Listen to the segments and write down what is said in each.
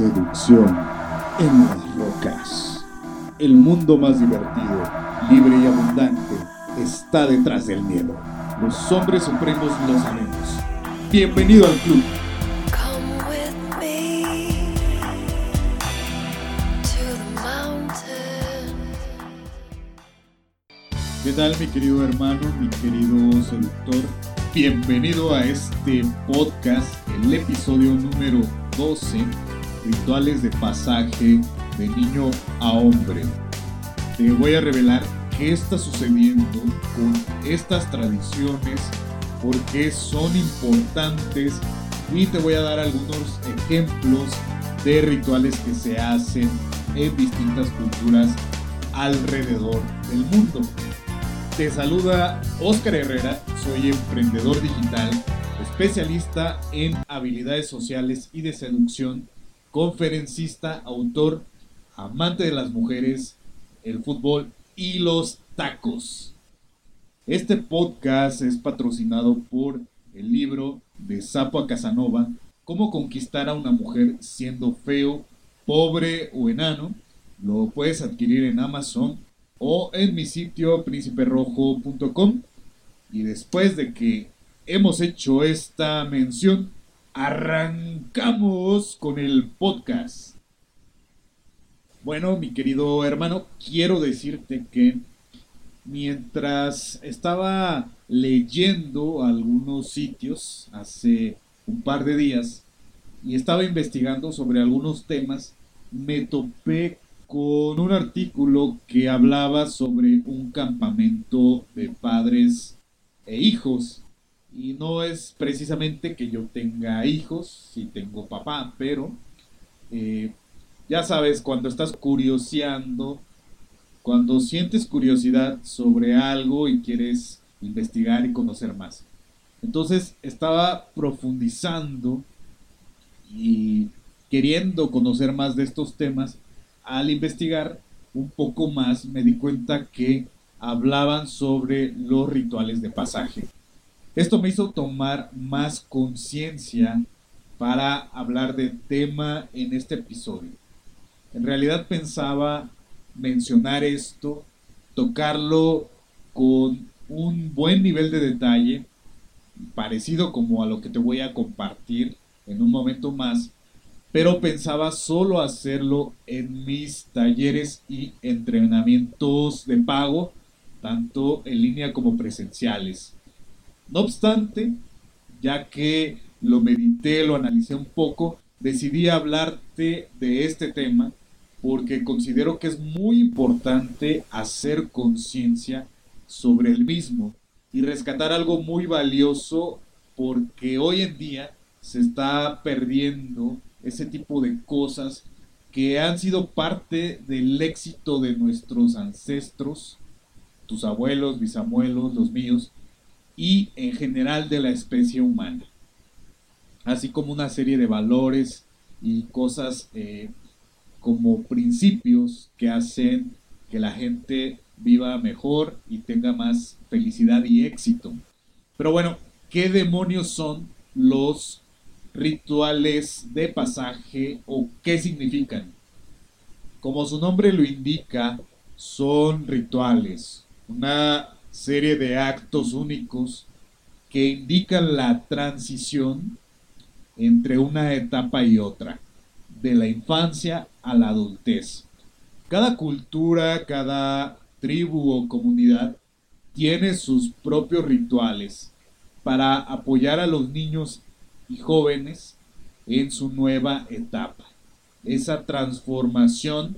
Seducción en las rocas. El mundo más divertido, libre y abundante está detrás del miedo. Los hombres supremos lo sabemos. Bienvenido al club. ¿Qué tal mi querido hermano, mi querido seductor? Bienvenido a este podcast, el episodio número 12, Rituales de pasaje de niño a hombre. Te voy a revelar qué está sucediendo con estas tradiciones, por qué son importantes y te voy a dar algunos ejemplos de rituales que se hacen en distintas culturas alrededor del mundo. Te saluda Oscar Herrera, soy emprendedor digital, especialista en habilidades sociales y de seducción, conferencista, autor, amante de las mujeres, el fútbol y los tacos. Este podcast es patrocinado por el libro de Sapo a Casanova, Cómo conquistar a una mujer siendo feo, pobre o enano. Lo puedes adquirir en Amazon o en mi sitio prínciperrojo.com. Y después de que hemos hecho esta mención, arrancamos con el podcast. Bueno, mi querido hermano, quiero decirte que mientras estaba leyendo algunos sitios hace un par de días y estaba investigando sobre algunos temas, me topé con un artículo que hablaba sobre un campamento de padres e hijos. Y no es precisamente que yo tenga hijos, si tengo papá, pero eh, ya sabes, cuando estás curioseando, cuando sientes curiosidad sobre algo y quieres investigar y conocer más. Entonces estaba profundizando y queriendo conocer más de estos temas. Al investigar un poco más me di cuenta que hablaban sobre los rituales de pasaje. Esto me hizo tomar más conciencia para hablar del tema en este episodio. En realidad pensaba mencionar esto, tocarlo con un buen nivel de detalle, parecido como a lo que te voy a compartir en un momento más, pero pensaba solo hacerlo en mis talleres y entrenamientos de pago, tanto en línea como presenciales. No obstante, ya que lo medité, lo analicé un poco, decidí hablarte de este tema porque considero que es muy importante hacer conciencia sobre el mismo y rescatar algo muy valioso porque hoy en día se está perdiendo ese tipo de cosas que han sido parte del éxito de nuestros ancestros, tus abuelos, bisabuelos, los míos, y en general de la especie humana. Así como una serie de valores y cosas eh, como principios que hacen que la gente viva mejor y tenga más felicidad y éxito. Pero bueno, ¿qué demonios son los rituales de pasaje o qué significan? Como su nombre lo indica, son rituales, una serie de actos únicos que indican la transición entre una etapa y otra, de la infancia a la adultez. Cada cultura, cada tribu o comunidad tiene sus propios rituales para apoyar a los niños y jóvenes en su nueva etapa. Esa transformación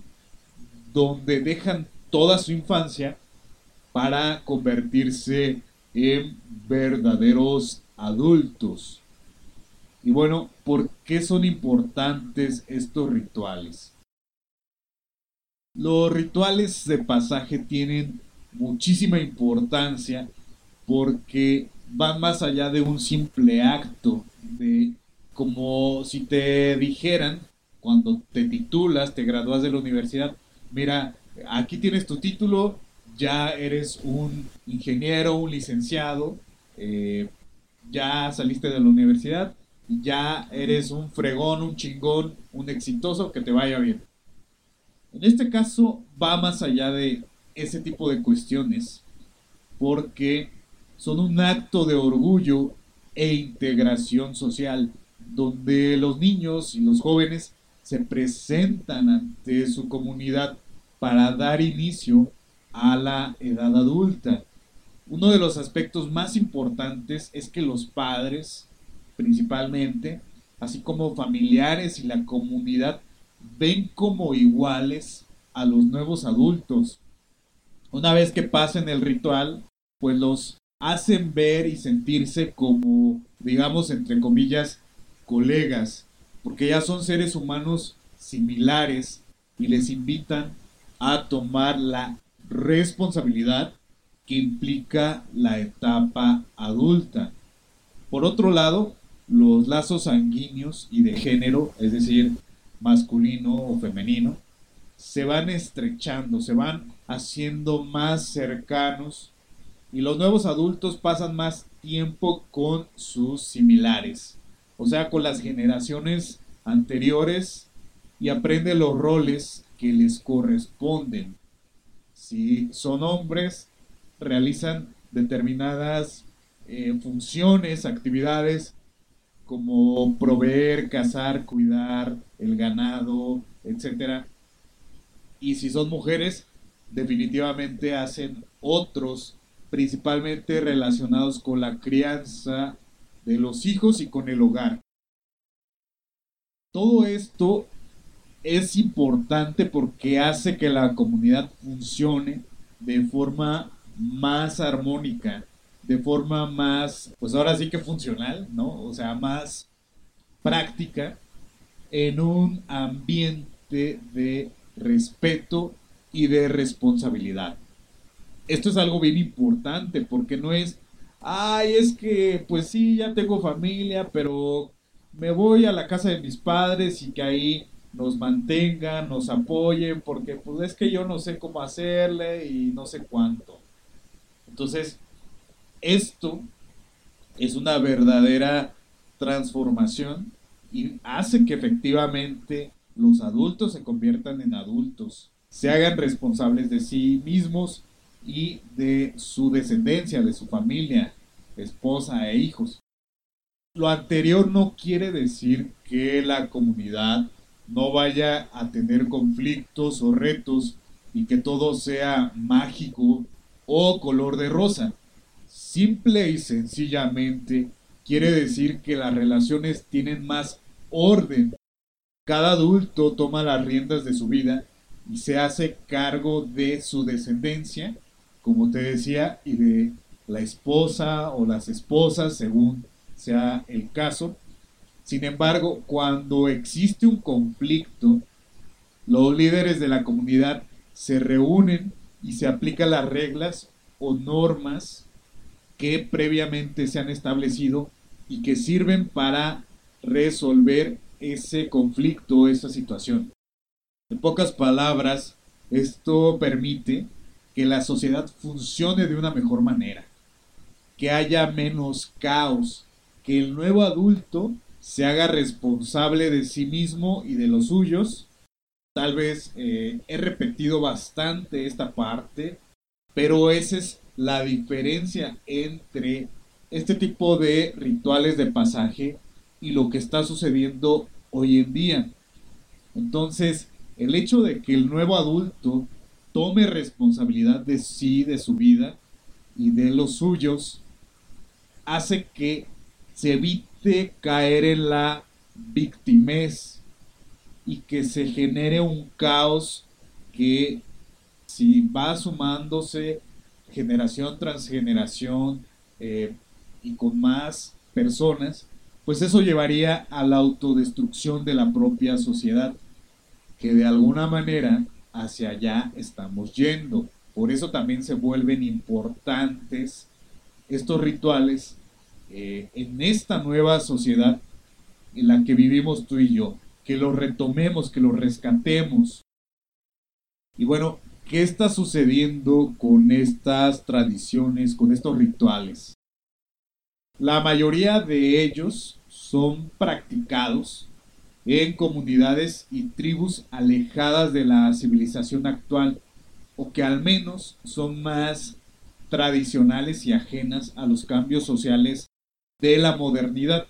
donde dejan toda su infancia para convertirse en verdaderos adultos. Y bueno, ¿por qué son importantes estos rituales? Los rituales de pasaje tienen muchísima importancia porque van más allá de un simple acto, de como si te dijeran cuando te titulas, te gradúas de la universidad, mira, aquí tienes tu título, ya eres un ingeniero, un licenciado, eh, ya saliste de la universidad, ya eres un fregón, un chingón, un exitoso, que te vaya bien. En este caso va más allá de ese tipo de cuestiones, porque son un acto de orgullo e integración social, donde los niños y los jóvenes se presentan ante su comunidad para dar inicio a la edad adulta. Uno de los aspectos más importantes es que los padres, principalmente, así como familiares y la comunidad, ven como iguales a los nuevos adultos. Una vez que pasen el ritual, pues los hacen ver y sentirse como, digamos, entre comillas, colegas, porque ya son seres humanos similares y les invitan a tomar la responsabilidad que implica la etapa adulta. Por otro lado, los lazos sanguíneos y de género, es decir, masculino o femenino, se van estrechando, se van haciendo más cercanos y los nuevos adultos pasan más tiempo con sus similares, o sea, con las generaciones anteriores y aprenden los roles que les corresponden. Si son hombres, realizan determinadas eh, funciones, actividades como proveer, cazar, cuidar el ganado, etc. Y si son mujeres, definitivamente hacen otros, principalmente relacionados con la crianza de los hijos y con el hogar. Todo esto es importante porque hace que la comunidad funcione de forma más armónica, de forma más, pues ahora sí que funcional, ¿no? O sea, más práctica en un ambiente de respeto y de responsabilidad. Esto es algo bien importante porque no es, ay, es que pues sí, ya tengo familia, pero me voy a la casa de mis padres y que ahí nos mantengan, nos apoyen, porque pues es que yo no sé cómo hacerle y no sé cuánto. Entonces, esto es una verdadera transformación y hace que efectivamente los adultos se conviertan en adultos, se hagan responsables de sí mismos y de su descendencia, de su familia, esposa e hijos. Lo anterior no quiere decir que la comunidad no vaya a tener conflictos o retos y que todo sea mágico o color de rosa. Simple y sencillamente quiere decir que las relaciones tienen más orden. Cada adulto toma las riendas de su vida y se hace cargo de su descendencia, como te decía, y de la esposa o las esposas, según sea el caso, sin embargo, cuando existe un conflicto, los líderes de la comunidad se reúnen y se aplican las reglas o normas que previamente se han establecido y que sirven para resolver ese conflicto, esa situación. En pocas palabras, esto permite que la sociedad funcione de una mejor manera, que haya menos caos, que el nuevo adulto se haga responsable de sí mismo y de los suyos. Tal vez eh, he repetido bastante esta parte, pero esa es la diferencia entre este tipo de rituales de pasaje y lo que está sucediendo hoy en día. Entonces, el hecho de que el nuevo adulto tome responsabilidad de sí, de su vida y de los suyos, hace que se evite caer en la victimez y que se genere un caos que si va sumándose generación tras generación eh, y con más personas, pues eso llevaría a la autodestrucción de la propia sociedad, que de alguna manera hacia allá estamos yendo. Por eso también se vuelven importantes estos rituales eh, en esta nueva sociedad en la que vivimos tú y yo, que lo retomemos, que lo rescatemos. Y bueno, ¿qué está sucediendo con estas tradiciones, con estos rituales? La mayoría de ellos son practicados en comunidades y tribus alejadas de la civilización actual o que al menos son más tradicionales y ajenas a los cambios sociales de la modernidad.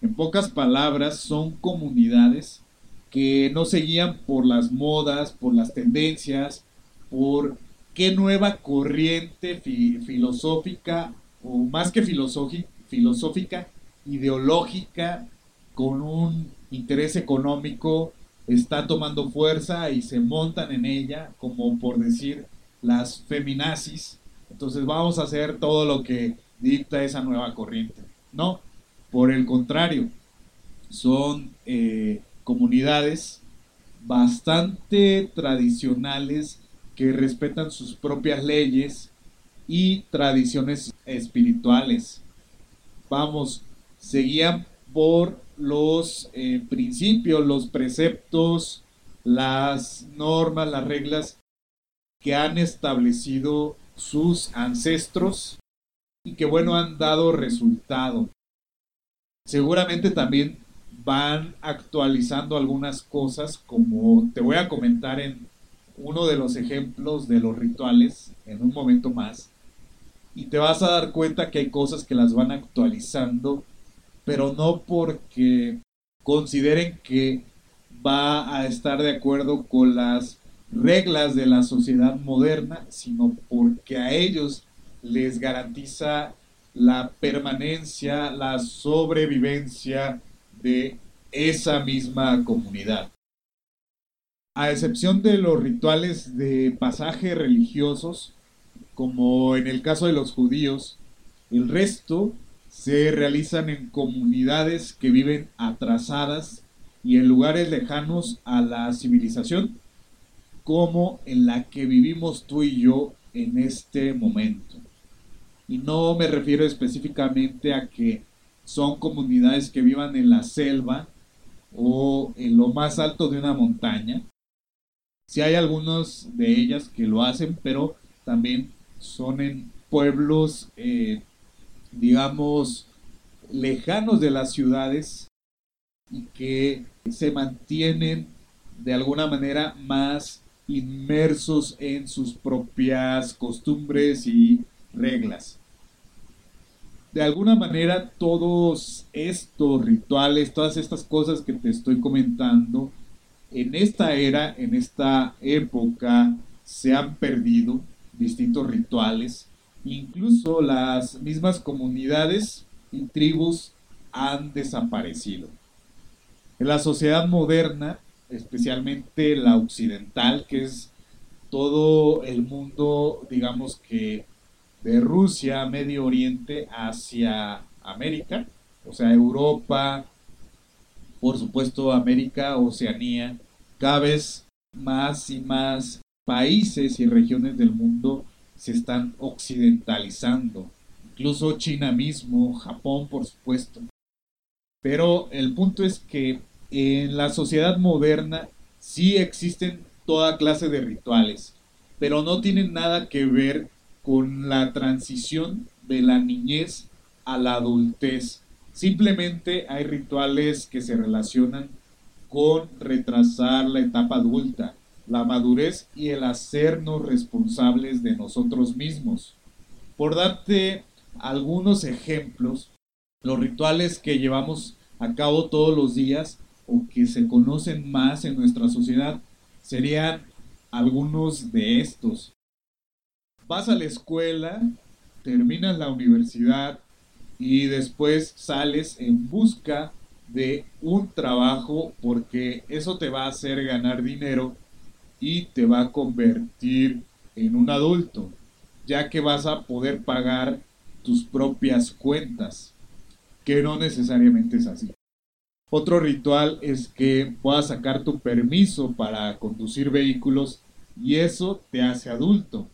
En pocas palabras, son comunidades que no se guían por las modas, por las tendencias, por qué nueva corriente filosófica, o más que filosófica, ideológica, con un interés económico, está tomando fuerza y se montan en ella, como por decir las feminazis. Entonces vamos a hacer todo lo que dicta esa nueva corriente. No, por el contrario, son eh, comunidades bastante tradicionales que respetan sus propias leyes y tradiciones espirituales. Vamos, seguían por los eh, principios, los preceptos, las normas, las reglas que han establecido sus ancestros y que bueno han dado resultado. Seguramente también van actualizando algunas cosas como te voy a comentar en uno de los ejemplos de los rituales en un momento más y te vas a dar cuenta que hay cosas que las van actualizando pero no porque consideren que va a estar de acuerdo con las reglas de la sociedad moderna, sino porque a ellos les garantiza la permanencia, la sobrevivencia de esa misma comunidad. A excepción de los rituales de pasaje religiosos, como en el caso de los judíos, el resto se realizan en comunidades que viven atrasadas y en lugares lejanos a la civilización, como en la que vivimos tú y yo en este momento. Y no me refiero específicamente a que son comunidades que vivan en la selva o en lo más alto de una montaña. Si hay algunos de ellas que lo hacen, pero también son en pueblos, eh, digamos, lejanos de las ciudades y que se mantienen de alguna manera más inmersos en sus propias costumbres y reglas. De alguna manera todos estos rituales, todas estas cosas que te estoy comentando, en esta era, en esta época, se han perdido distintos rituales. Incluso las mismas comunidades y tribus han desaparecido. En la sociedad moderna, especialmente la occidental, que es todo el mundo, digamos que de Rusia, Medio Oriente, hacia América, o sea, Europa, por supuesto América, Oceanía, cada vez más y más países y regiones del mundo se están occidentalizando, incluso China mismo, Japón por supuesto. Pero el punto es que en la sociedad moderna sí existen toda clase de rituales, pero no tienen nada que ver con la transición de la niñez a la adultez. Simplemente hay rituales que se relacionan con retrasar la etapa adulta, la madurez y el hacernos responsables de nosotros mismos. Por darte algunos ejemplos, los rituales que llevamos a cabo todos los días o que se conocen más en nuestra sociedad serían algunos de estos. Vas a la escuela, terminas la universidad y después sales en busca de un trabajo porque eso te va a hacer ganar dinero y te va a convertir en un adulto, ya que vas a poder pagar tus propias cuentas, que no necesariamente es así. Otro ritual es que puedas sacar tu permiso para conducir vehículos y eso te hace adulto.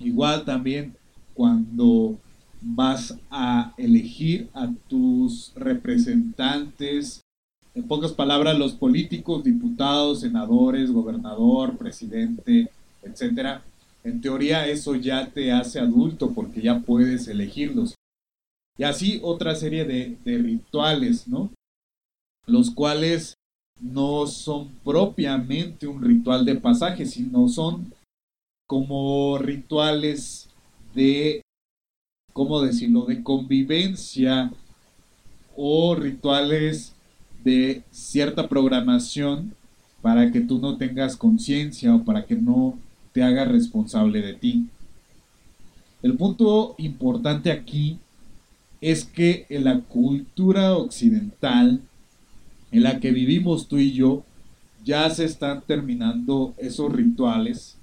Igual también cuando vas a elegir a tus representantes, en pocas palabras los políticos, diputados, senadores, gobernador, presidente, etcétera. En teoría eso ya te hace adulto porque ya puedes elegirlos. Y así otra serie de, de rituales, ¿no? Los cuales no son propiamente un ritual de pasaje, sino son como rituales de, ¿cómo decirlo?, de convivencia o rituales de cierta programación para que tú no tengas conciencia o para que no te hagas responsable de ti. El punto importante aquí es que en la cultura occidental en la que vivimos tú y yo, ya se están terminando esos rituales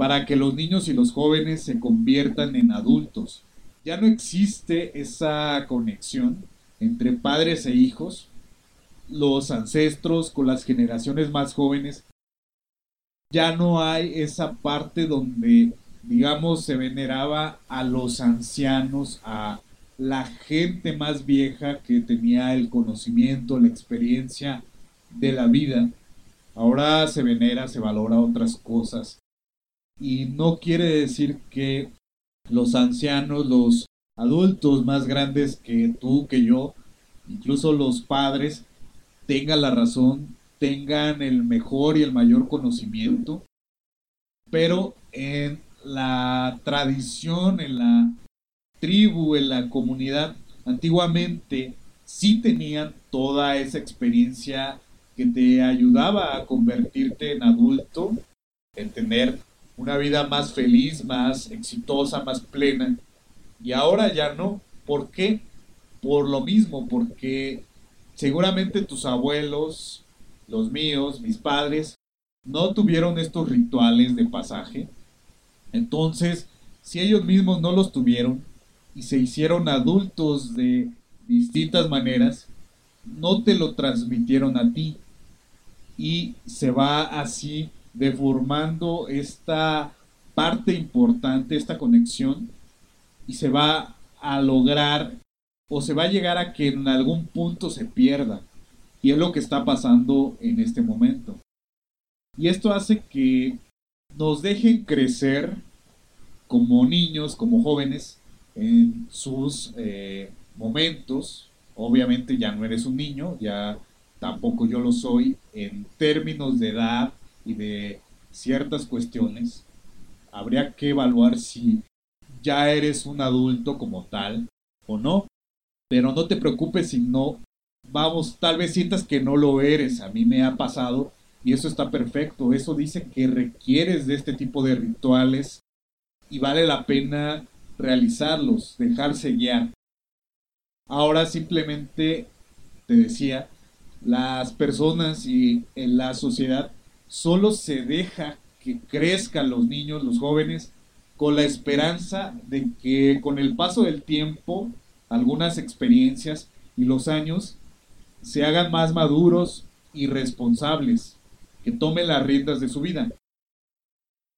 para que los niños y los jóvenes se conviertan en adultos. Ya no existe esa conexión entre padres e hijos, los ancestros con las generaciones más jóvenes. Ya no hay esa parte donde, digamos, se veneraba a los ancianos, a la gente más vieja que tenía el conocimiento, la experiencia de la vida. Ahora se venera, se valora otras cosas. Y no quiere decir que los ancianos, los adultos más grandes que tú, que yo, incluso los padres, tengan la razón, tengan el mejor y el mayor conocimiento. Pero en la tradición, en la tribu, en la comunidad, antiguamente sí tenían toda esa experiencia que te ayudaba a convertirte en adulto, en tener una vida más feliz, más exitosa, más plena. Y ahora ya no. ¿Por qué? Por lo mismo, porque seguramente tus abuelos, los míos, mis padres, no tuvieron estos rituales de pasaje. Entonces, si ellos mismos no los tuvieron, y se hicieron adultos de distintas maneras, no te lo transmitieron a ti. Y se va así deformando esta parte importante, esta conexión, y se va a lograr o se va a llegar a que en algún punto se pierda. Y es lo que está pasando en este momento. Y esto hace que nos dejen crecer como niños, como jóvenes, en sus eh, momentos. Obviamente ya no eres un niño, ya tampoco yo lo soy en términos de edad y de ciertas cuestiones. Habría que evaluar si ya eres un adulto como tal o no. Pero no te preocupes si no, vamos, tal vez sientas que no lo eres. A mí me ha pasado y eso está perfecto. Eso dice que requieres de este tipo de rituales y vale la pena realizarlos, dejarse guiar. Ahora simplemente, te decía, las personas y en la sociedad solo se deja que crezcan los niños, los jóvenes, con la esperanza de que con el paso del tiempo, algunas experiencias y los años se hagan más maduros y responsables, que tomen las riendas de su vida.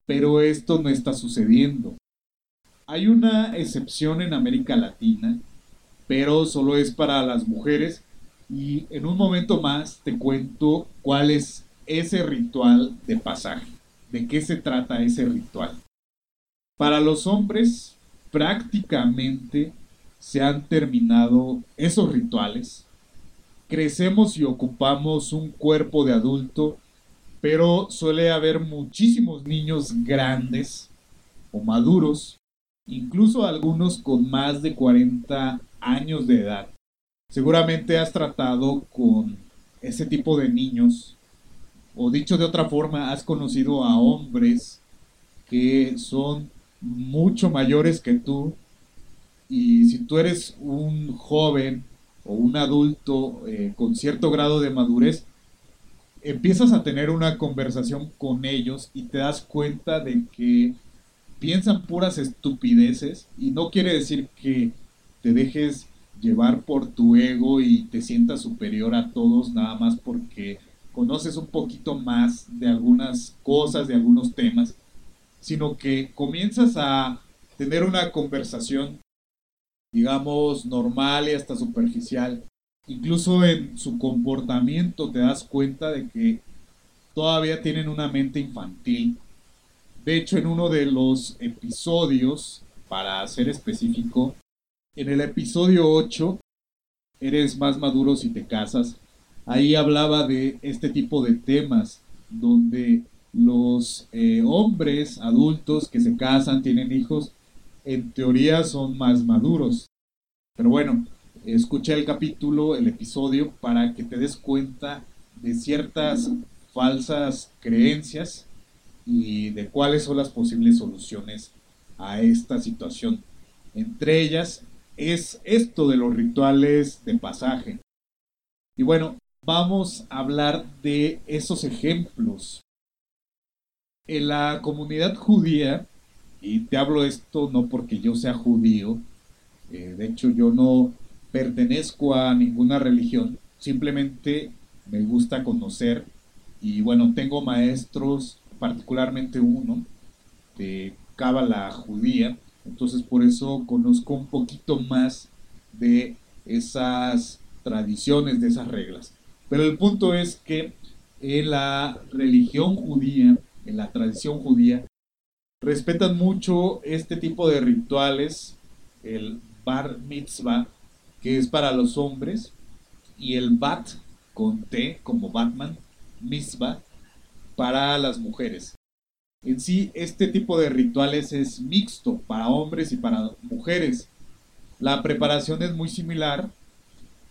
Pero esto no está sucediendo. Hay una excepción en América Latina, pero solo es para las mujeres. Y en un momento más te cuento cuál es ese ritual de pasaje. ¿De qué se trata ese ritual? Para los hombres, prácticamente se han terminado esos rituales. Crecemos y ocupamos un cuerpo de adulto, pero suele haber muchísimos niños grandes o maduros incluso algunos con más de 40 años de edad. Seguramente has tratado con ese tipo de niños, o dicho de otra forma, has conocido a hombres que son mucho mayores que tú, y si tú eres un joven o un adulto eh, con cierto grado de madurez, empiezas a tener una conversación con ellos y te das cuenta de que piensan puras estupideces. Y no quiere decir que te dejes llevar por tu ego y te sientas superior a todos nada más porque conoces un poquito más de algunas cosas, de algunos temas, sino que comienzas a tener una conversación, digamos, normal y hasta superficial. Incluso en su comportamiento te das cuenta de que todavía tienen una mente infantil de hecho, en uno de los episodios, para ser específico, En el episodio 8, Eres más maduro si te casas, ahí hablaba de este tipo de temas donde los eh, hombres adultos que se casan, tienen hijos, en teoría son más maduros. Pero bueno, escucha el capítulo, el episodio, para que te des cuenta de ciertas falsas creencias y de cuáles son las posibles soluciones a esta situación. Entre ellas es esto de los rituales de pasaje. Y bueno, vamos a hablar de esos ejemplos. En la comunidad judía, y te hablo esto no porque yo sea judío, eh, de hecho yo no pertenezco a ninguna religión, simplemente me gusta conocer y bueno, tengo maestros, particularmente uno de cábala judía, entonces por eso conozco un poquito más de esas tradiciones, de esas reglas. Pero el punto es que en la religión judía, en la tradición judía, respetan mucho este tipo de rituales, el bar mitzvah, que es para los hombres, y el bat, con T, como Batman, mitzvah, para las mujeres. En sí, este tipo de rituales es mixto para hombres y para mujeres. La preparación es muy similar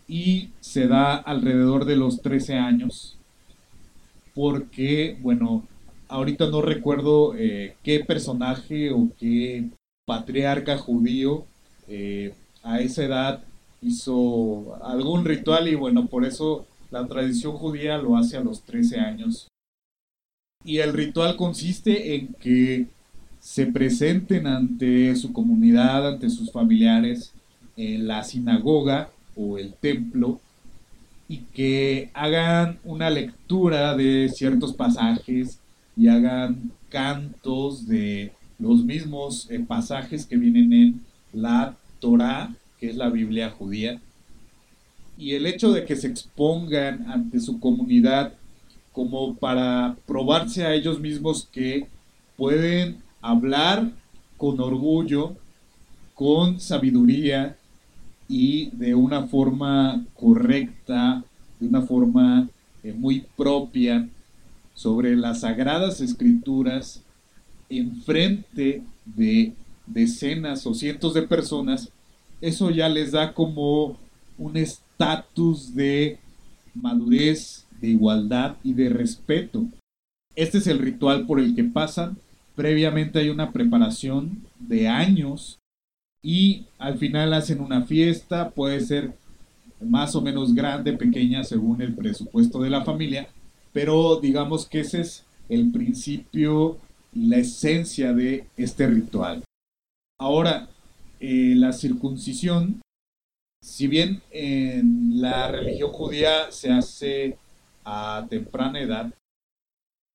y se da alrededor de los 13 años. Porque, bueno, ahorita no recuerdo eh, qué personaje o qué patriarca judío eh, a esa edad hizo algún ritual y bueno, por eso la tradición judía lo hace a los 13 años. Y el ritual consiste en que se presenten ante su comunidad, ante sus familiares, en la sinagoga o el templo y que hagan una lectura de ciertos pasajes y hagan cantos de los mismos eh, pasajes que vienen en la Torah, que es la Biblia judía. Y el hecho de que se expongan ante su comunidad como para probarse a ellos mismos que pueden hablar con orgullo, con sabiduría y de una forma correcta, de una forma eh, muy propia sobre las sagradas escrituras en frente de decenas o cientos de personas, eso ya les da como un estatus de madurez de igualdad y de respeto. Este es el ritual por el que pasan. Previamente hay una preparación de años y al final hacen una fiesta, puede ser más o menos grande, pequeña, según el presupuesto de la familia, pero digamos que ese es el principio y la esencia de este ritual. Ahora, eh, la circuncisión, si bien en la religión judía se hace a temprana edad,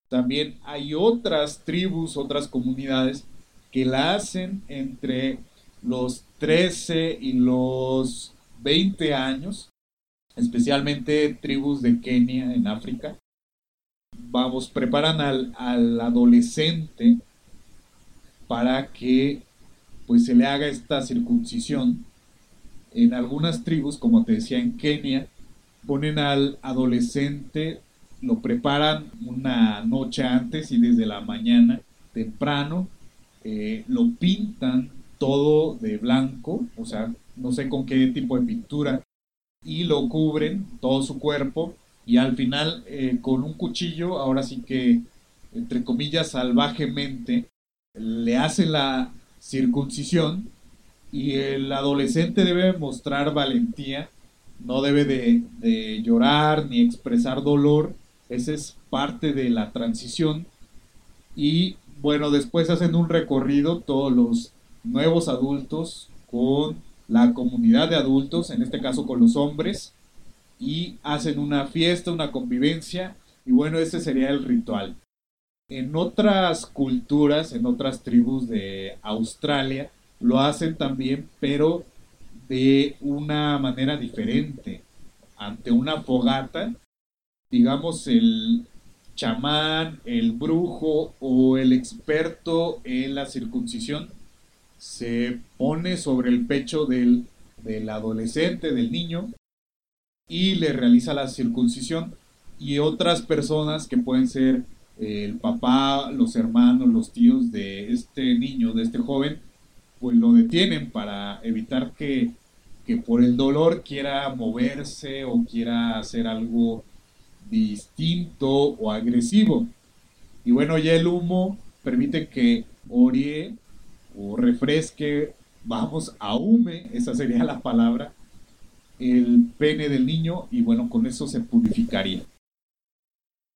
también hay otras tribus, otras comunidades que la hacen entre los 13 y los 20 años, especialmente tribus de Kenia en África. Vamos, preparan al, al adolescente para que pues se le haga esta circuncisión. En algunas tribus, como te decía en Kenia, ponen al adolescente, lo preparan una noche antes y desde la mañana temprano eh, lo pintan todo de blanco, o sea, no sé con qué tipo de pintura, y lo cubren todo su cuerpo y al final eh, con un cuchillo, ahora sí que, entre comillas, salvajemente, le hacen la circuncisión y el adolescente debe mostrar valentía no debe de, llorar ni expresar dolor, esa es parte de la transición. Y bueno, después hacen un recorrido todos los nuevos adultos con la comunidad de adultos, en este caso con los hombres, y hacen una fiesta, una convivencia, y bueno, ese sería el ritual. En otras culturas, en otras tribus de Australia, lo hacen también, pero de una manera diferente. Ante una fogata, digamos, el chamán, el brujo o el experto en la circuncisión se pone sobre el pecho del del adolescente, del niño, y le realiza la circuncisión. Y otras personas que pueden ser el papá, los hermanos, los tíos de este niño, de este joven, pues lo detienen para evitar que, que por el dolor quiera moverse o quiera hacer algo distinto o agresivo. Y bueno, ya el humo permite que orie o refresque, vamos, ahume, esa sería la palabra, el pene del niño y bueno, con eso se purificaría.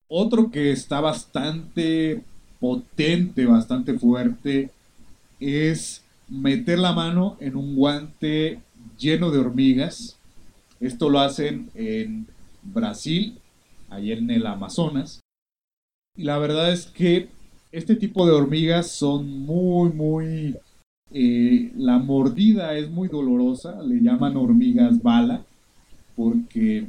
Otro que está bastante potente, bastante fuerte, es meter la mano en un guante lleno de hormigas. Esto lo hacen en Brasil, allá en el Amazonas. Y la verdad es que este tipo de hormigas son muy, muy... Eh, la mordida es muy dolorosa, le llaman hormigas bala, porque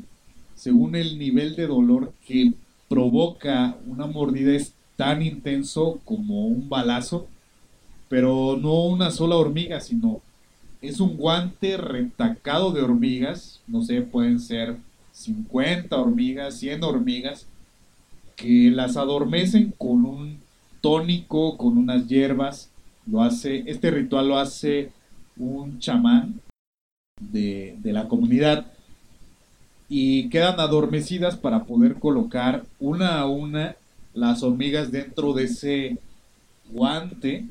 según el nivel de dolor que provoca una mordida es tan intenso como un balazo, pero no una sola hormiga, sino es un guante retacado de hormigas, no sé, pueden ser 50 hormigas, 100 hormigas, que las adormecen con un tónico, con unas hierbas. Lo hace, este ritual lo hace un chamán de, de la comunidad y quedan adormecidas para poder colocar una a una las hormigas dentro de ese guante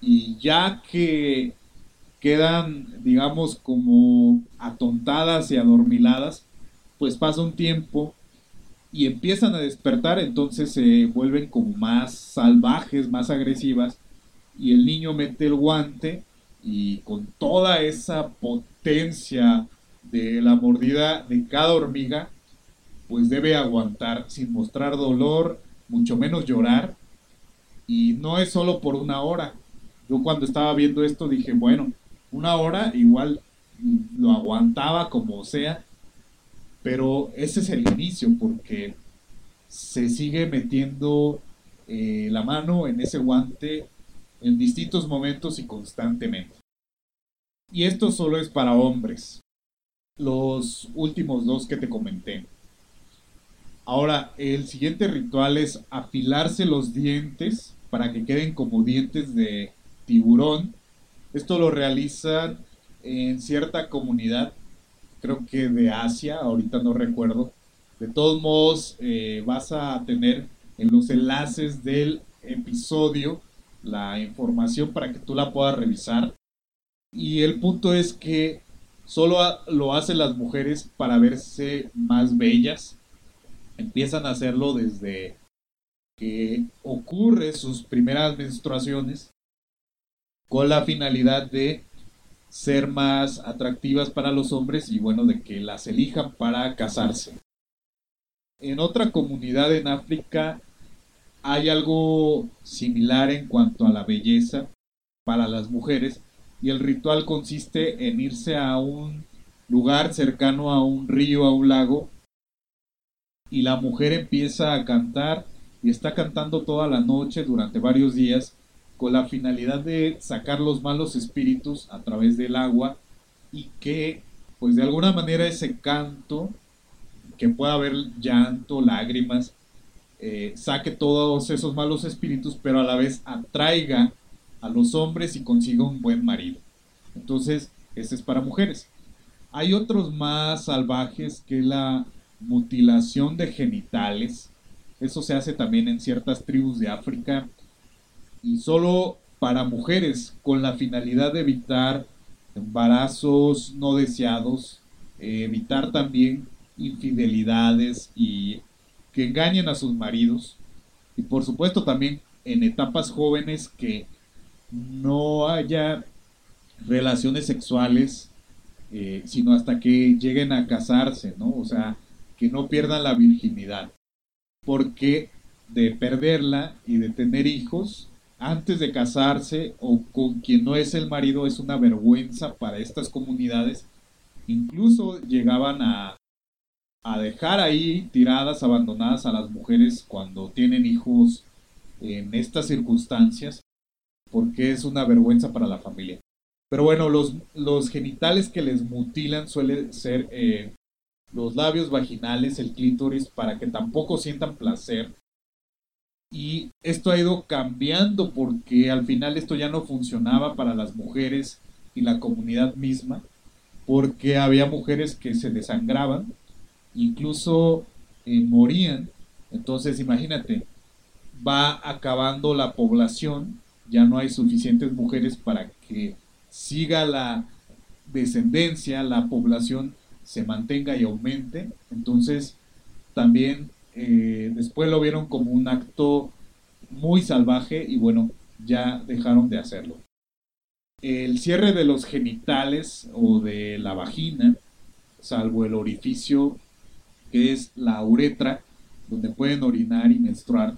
y ya que quedan digamos como atontadas y adormiladas pues pasa un tiempo y empiezan a despertar, entonces se vuelven como más salvajes, más agresivas, y el niño mete el guante y con toda esa potencia de la mordida de cada hormiga, pues debe aguantar sin mostrar dolor, mucho menos llorar, y no es solo por una hora. Yo cuando estaba viendo esto dije, bueno, una hora igual lo aguantaba como sea, pero ese es el inicio porque se sigue metiendo eh, la mano en ese guante en distintos momentos y constantemente. Y esto solo es para hombres. Los últimos dos que te comenté. Ahora, el siguiente ritual es afilarse los dientes para que queden como dientes de tiburón. Esto lo realizan en cierta comunidad creo que de Asia, ahorita no recuerdo. De todos modos, eh, vas a tener en los enlaces del episodio la información para que tú la puedas revisar. Y el punto es que solo lo hacen las mujeres para verse más bellas. Empiezan a hacerlo desde que ocurre sus primeras menstruaciones con la finalidad de ser más atractivas para los hombres y bueno, de que las elijan para casarse. En otra comunidad en África hay algo similar en cuanto a la belleza para las mujeres y el ritual consiste en irse a un lugar cercano a un río, a un lago y la mujer empieza a cantar y está cantando toda la noche durante varios días la finalidad de sacar los malos espíritus a través del agua y que pues de alguna manera ese canto, que pueda haber llanto, lágrimas, eh, saque todos esos malos espíritus, pero a la vez atraiga a los hombres y consiga un buen marido. Entonces, este es para mujeres. Hay otros más salvajes que la mutilación de genitales. Eso se hace también en ciertas tribus de África y solo para mujeres con la finalidad de evitar embarazos no deseados, eh, evitar también infidelidades y que engañen a sus maridos y por supuesto también en etapas jóvenes que no haya relaciones sexuales eh, sino hasta que lleguen a casarse, ¿no? O sea, que no pierdan la virginidad. Porque de perderla y de tener hijos, antes de casarse o con quien no es el marido es una vergüenza para estas comunidades. Incluso llegaban a, a dejar ahí tiradas, abandonadas a las mujeres cuando tienen hijos en estas circunstancias, porque es una vergüenza para la familia. Pero bueno, los, los genitales que les mutilan suelen ser eh, los labios vaginales, el clítoris, para que tampoco sientan placer. Y esto ha ido cambiando porque al final esto ya no funcionaba para las mujeres y la comunidad misma, porque había mujeres que se desangraban, incluso eh, morían. Entonces imagínate, va acabando la población, ya no hay suficientes mujeres para que siga la descendencia, la población se mantenga y aumente. Entonces, también eh, después lo vieron como un acto muy salvaje y bueno, ya dejaron de hacerlo. El cierre de los genitales o de la vagina, salvo el orificio que es la uretra, donde pueden orinar y menstruar.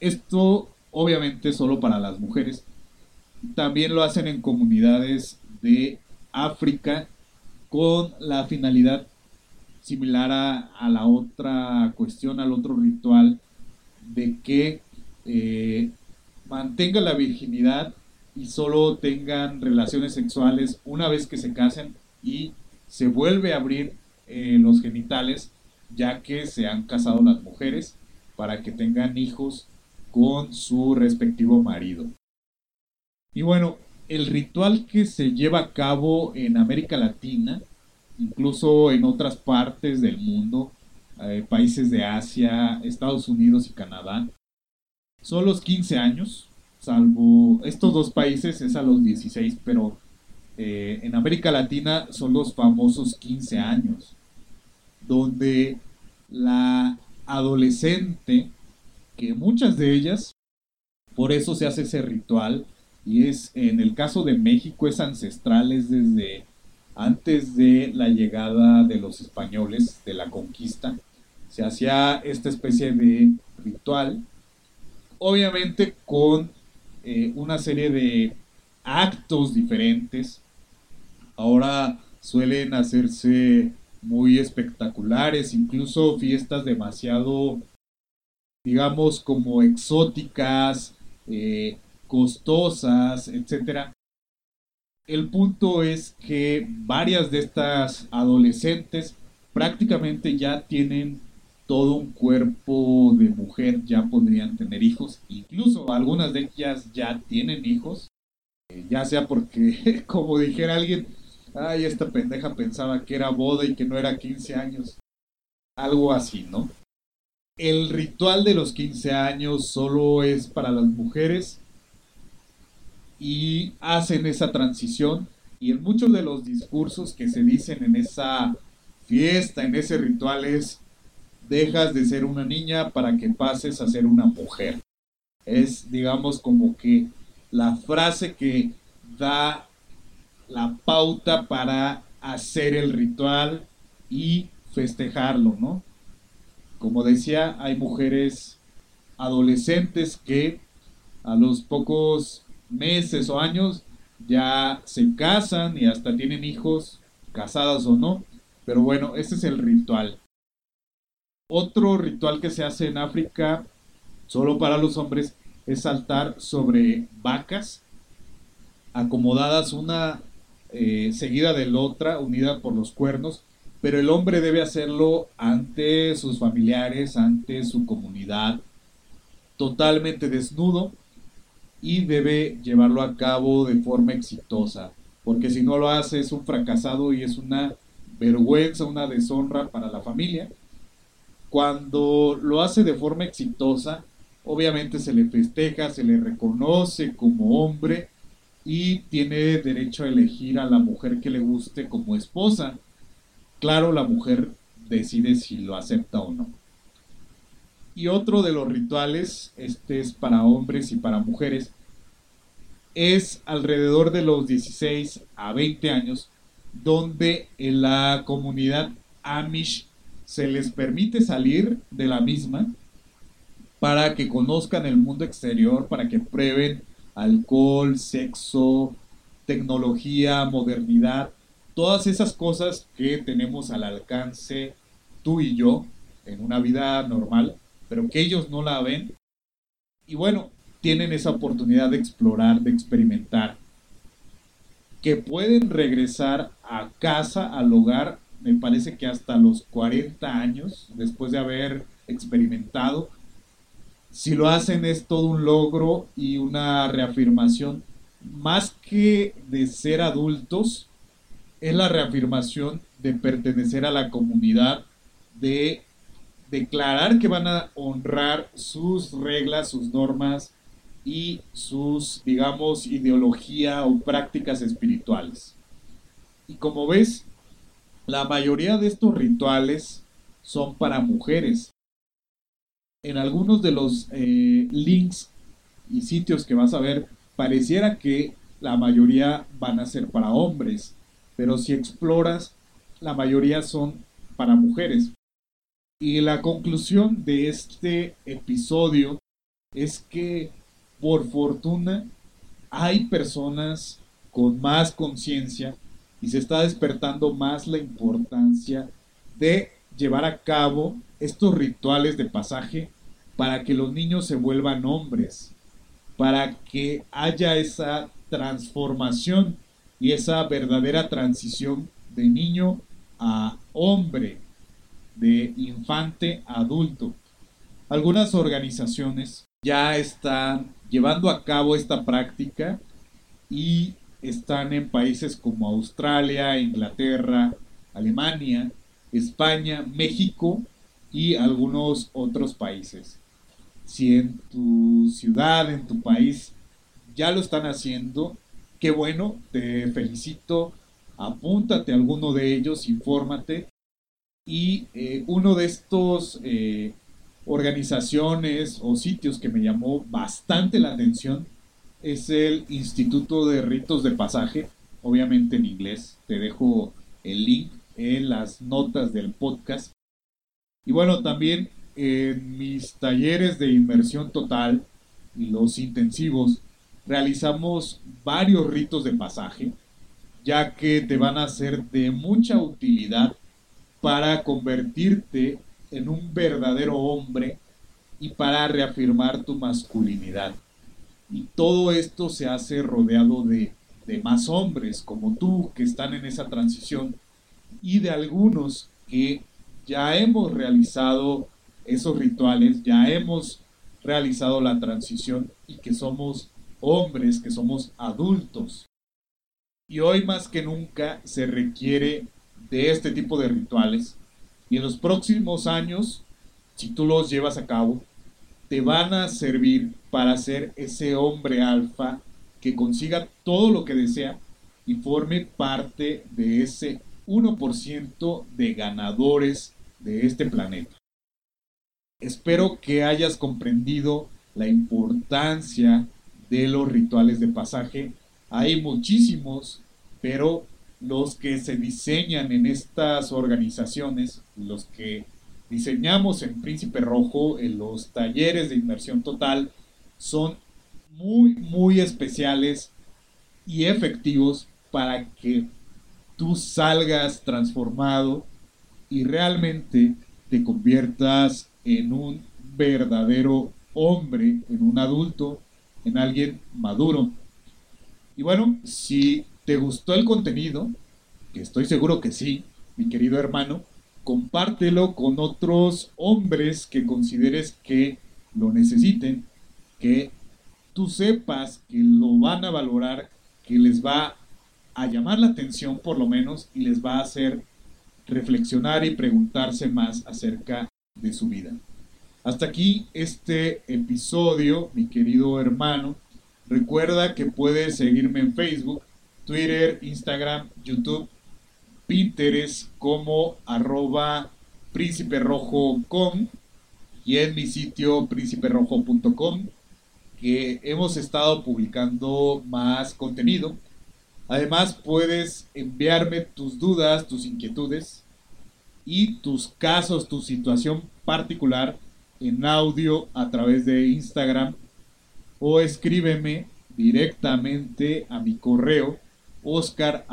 Esto obviamente solo para las mujeres. También lo hacen en comunidades de África con la finalidad similar a, la otra cuestión, al otro ritual, de que eh, mantenga la virginidad y solo tengan relaciones sexuales una vez que se casen y se vuelve a abrir eh, los genitales ya que se han casado las mujeres para que tengan hijos con su respectivo marido. Y bueno, el ritual que se lleva a cabo en América Latina, incluso en otras partes del mundo, eh, países de Asia, Estados Unidos y Canadá, son los 15 años, salvo estos dos países es a los 16, pero eh, en América Latina son los famosos 15 años, donde la adolescente, que muchas de ellas, por eso se hace ese ritual, y es en el caso de México es ancestral, es desde antes de la llegada de los españoles, de la conquista, se hacía esta especie de ritual, obviamente con eh, una serie de actos diferentes. Ahora suelen hacerse muy espectaculares, incluso fiestas demasiado, digamos, como exóticas, eh, costosas, etcétera. El punto es que varias de estas adolescentes prácticamente ya tienen todo un cuerpo de mujer, ya podrían tener hijos, incluso algunas de ellas ya tienen hijos, eh, ya sea porque, como dijera alguien, ay, esta pendeja pensaba que era boda y que no era 15 años. Algo así, ¿no? El ritual de los 15 años solo es para las mujeres y hacen esa transición y en muchos de los discursos que se dicen en esa fiesta, en ese ritual es dejas de ser una niña para que pases a ser una mujer. Es digamos como que la frase que da la pauta para hacer el ritual y festejarlo, ¿no? Como decía, hay mujeres adolescentes que a los pocos meses o años ya se casan y hasta tienen hijos, casadas o no, pero bueno, ese es el ritual. Otro ritual que se hace en África, solo para los hombres, es saltar sobre vacas acomodadas una eh, seguida de la otra, unida por los cuernos, pero el hombre debe hacerlo ante sus familiares, ante su comunidad, totalmente desnudo y debe llevarlo a cabo de forma exitosa, porque si no lo hace es un fracasado y es una vergüenza, una deshonra para la familia. Cuando lo hace de forma exitosa, obviamente se le festeja, se le reconoce como hombre y tiene derecho a elegir a la mujer que le guste como esposa. Claro, la mujer decide si lo acepta o no. Y otro de los rituales, este es para hombres y para mujeres, es alrededor de los 16 a 20 años, donde en la comunidad Amish se les permite salir de la misma para que conozcan el mundo exterior, para que prueben alcohol, sexo, tecnología, modernidad, todas esas cosas que tenemos al alcance tú y yo en una vida normal, pero que ellos no la ven. Y bueno, tienen esa oportunidad de explorar, de experimentar. que pueden regresar a casa, al hogar, me parece que hasta los 40 años, después de haber experimentado. Si lo hacen es todo un logro y una reafirmación, más que de ser adultos, es la reafirmación de pertenecer a la comunidad, de declarar que van a honrar sus reglas, sus normas y sus, digamos, ideología o prácticas espirituales. Y como ves, la mayoría de estos rituales son para mujeres. En algunos de los eh, links y sitios que vas a ver, pareciera que la mayoría van a ser para hombres, pero si exploras, la mayoría son para mujeres. Y la conclusión de este episodio es que por fortuna hay personas con más conciencia y se está despertando más la importancia de llevar a cabo estos rituales de pasaje para que los niños se vuelvan hombres, para que haya esa transformación y esa verdadera transición de niño a hombre, de infante a adulto. Algunas organizaciones ya están llevando a cabo esta práctica y están en países como Australia, Inglaterra, Alemania, España, México y algunos otros países. Si en tu ciudad, en tu país, ya lo están haciendo, qué bueno, te felicito, apúntate a alguno de ellos, infórmate. Y eh, uno de estos eh, organizaciones o sitios que me llamó bastante la atención es el Instituto de Ritos de Pasaje, obviamente en inglés. Te dejo el link en las notas del podcast. Y bueno, también en mis talleres de inmersión total y los intensivos realizamos varios ritos de pasaje, ya que te van a ser de mucha utilidad para convertirte en un verdadero hombre y para reafirmar tu masculinidad. Y todo esto se hace rodeado de, más hombres como tú que están en esa transición y de algunos que ya hemos realizado esos rituales, ya hemos realizado la transición y que somos hombres, que somos adultos. Y hoy más que nunca se requiere de este tipo de rituales. Y en los próximos años, si tú los llevas a cabo, te van a servir para ser ese hombre alfa que consiga todo lo que desea y forme parte de ese 1% de ganadores de este planeta. Espero que hayas comprendido la importancia de los rituales de pasaje. Hay muchísimos, pero los que se diseñan en estas organizaciones, los que diseñamos en Príncipe Rojo, en los talleres de inmersión total, son muy, muy especiales y efectivos para que tú salgas transformado y realmente te conviertas en un verdadero hombre, en un adulto, en alguien maduro. Y bueno, si te gustó el contenido, que estoy seguro que sí, mi querido hermano, compártelo con otros hombres que consideres que lo necesiten, que tú sepas que lo van a valorar, que les va a llamar la atención por lo menos y les va a hacer reflexionar y preguntarse más acerca de su vida. Hasta aquí este episodio, mi querido hermano. Recuerda que puedes seguirme en Facebook, Twitter, Instagram, YouTube Pinterest como arroba prínciperojo.com y en mi sitio prínciperojo.com que hemos estado publicando más contenido. Además puedes enviarme tus dudas, tus inquietudes y tus casos, tu situación particular en audio a través de Instagram o escríbeme directamente a mi correo oscar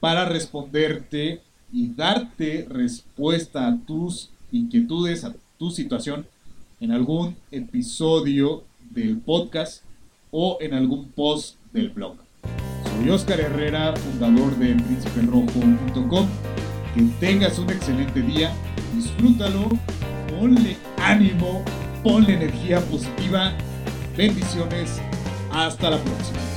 para responderte y darte respuesta a tus inquietudes, a tu situación en algún episodio del podcast o en algún post del blog. Soy Oscar Herrera, fundador de prínciperojo.com. Que tengas un excelente día, disfrútalo, ponle ánimo, ponle energía positiva. Bendiciones, hasta la próxima.